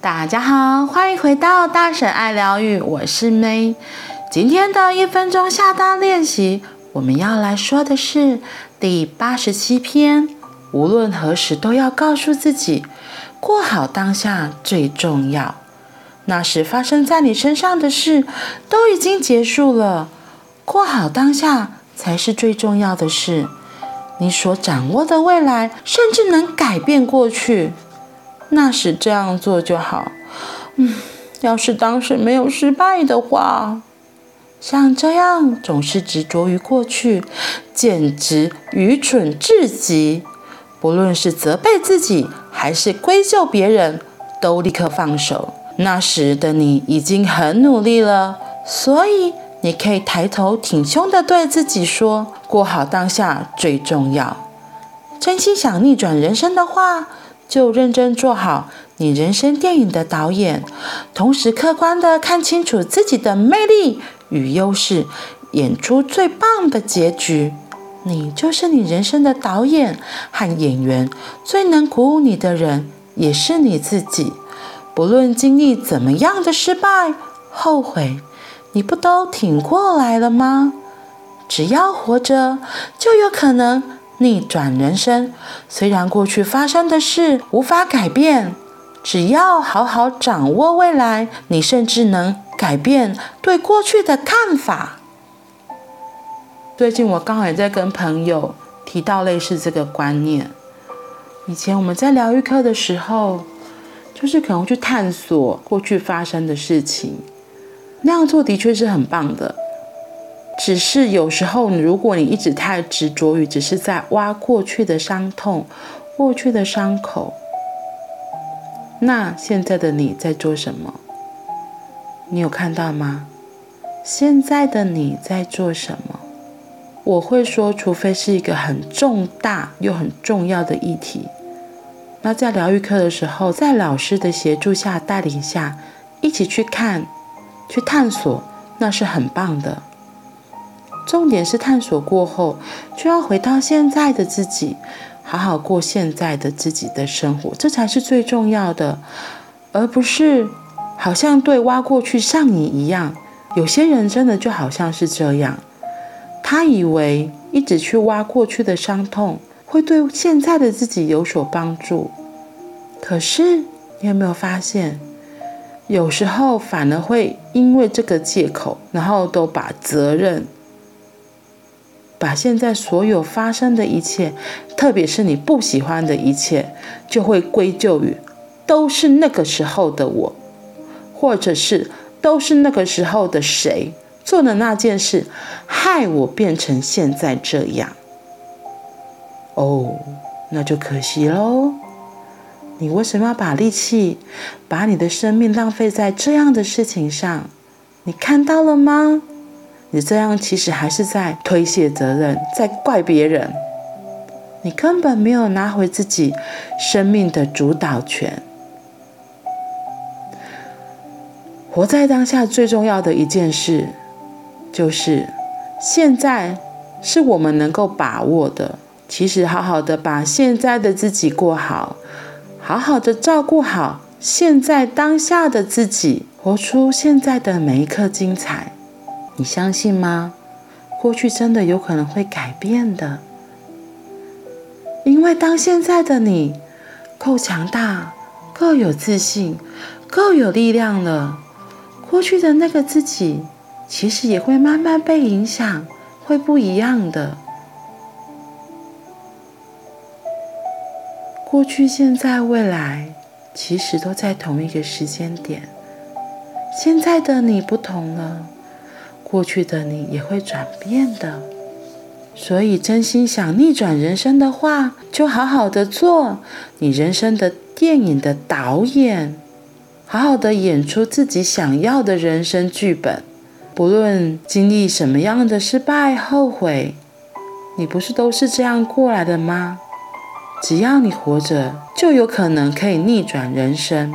大家好，欢迎回到大婶爱疗愈，我是 May。今天的一分钟下单练习，我们要来说的是第八十七篇。无论何时，都要告诉自己，过好当下最重要。那时发生在你身上的事都已经结束了，过好当下才是最重要的事。你所掌握的未来，甚至能改变过去。那时这样做就好。嗯，要是当时没有失败的话，像这样总是执着于过去，简直愚蠢至极。不论是责备自己，还是归咎别人，都立刻放手。那时的你已经很努力了，所以你可以抬头挺胸地对自己说：“过好当下最重要。”真心想逆转人生的话，就认真做好你人生电影的导演，同时客观地看清楚自己的魅力与优势，演出最棒的结局。你就是你人生的导演和演员，最能鼓舞你的人也是你自己。不论经历怎么样的失败、后悔，你不都挺过来了吗？只要活着，就有可能。逆转人生，虽然过去发生的事无法改变，只要好好掌握未来，你甚至能改变对过去的看法。最近我刚好也在跟朋友提到类似这个观念。以前我们在疗愈课的时候，就是可能去探索过去发生的事情，那样做的确是很棒的。只是有时候，如果你一直太执着于只是在挖过去的伤痛、过去的伤口，那现在的你在做什么？你有看到吗？现在的你在做什么？我会说，除非是一个很重大又很重要的议题，那在疗愈课的时候，在老师的协助下、带领下，一起去看、去探索，那是很棒的。重点是探索过后，就要回到现在的自己，好好过现在的自己的生活，这才是最重要的，而不是好像对挖过去上瘾一样。有些人真的就好像是这样，他以为一直去挖过去的伤痛会对现在的自己有所帮助，可是你有没有发现，有时候反而会因为这个借口，然后都把责任。把现在所有发生的一切，特别是你不喜欢的一切，就会归咎于都是那个时候的我，或者是都是那个时候的谁做的那件事，害我变成现在这样。哦，那就可惜喽。你为什么要把力气，把你的生命浪费在这样的事情上？你看到了吗？你这样其实还是在推卸责任，在怪别人。你根本没有拿回自己生命的主导权。活在当下最重要的一件事，就是现在是我们能够把握的。其实，好好的把现在的自己过好，好好的照顾好现在当下的自己，活出现在的每一刻精彩。你相信吗？过去真的有可能会改变的，因为当现在的你够强大、够有自信、够有力量了，过去的那个自己其实也会慢慢被影响，会不一样的。过去、现在、未来，其实都在同一个时间点。现在的你不同了。过去的你也会转变的，所以真心想逆转人生的话，就好好的做你人生的电影的导演，好好的演出自己想要的人生剧本。不论经历什么样的失败、后悔，你不是都是这样过来的吗？只要你活着，就有可能可以逆转人生。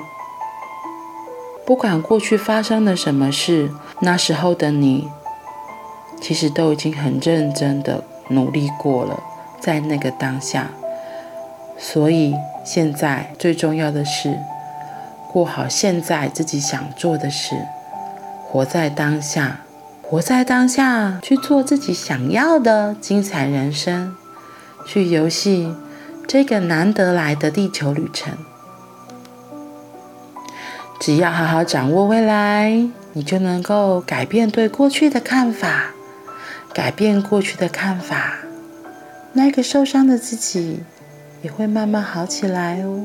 不管过去发生了什么事，那时候的你，其实都已经很认真的努力过了，在那个当下。所以现在最重要的是，过好现在自己想做的事，活在当下，活在当下，去做自己想要的精彩人生，去游戏这个难得来的地球旅程。只要好好掌握未来，你就能够改变对过去的看法，改变过去的看法，那个受伤的自己也会慢慢好起来哦。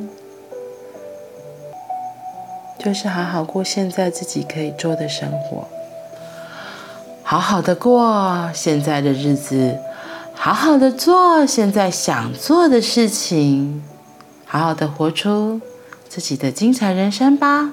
就是好好过现在自己可以做的生活，好好的过现在的日子，好好的做现在想做的事情，好好的活出自己的精彩人生吧。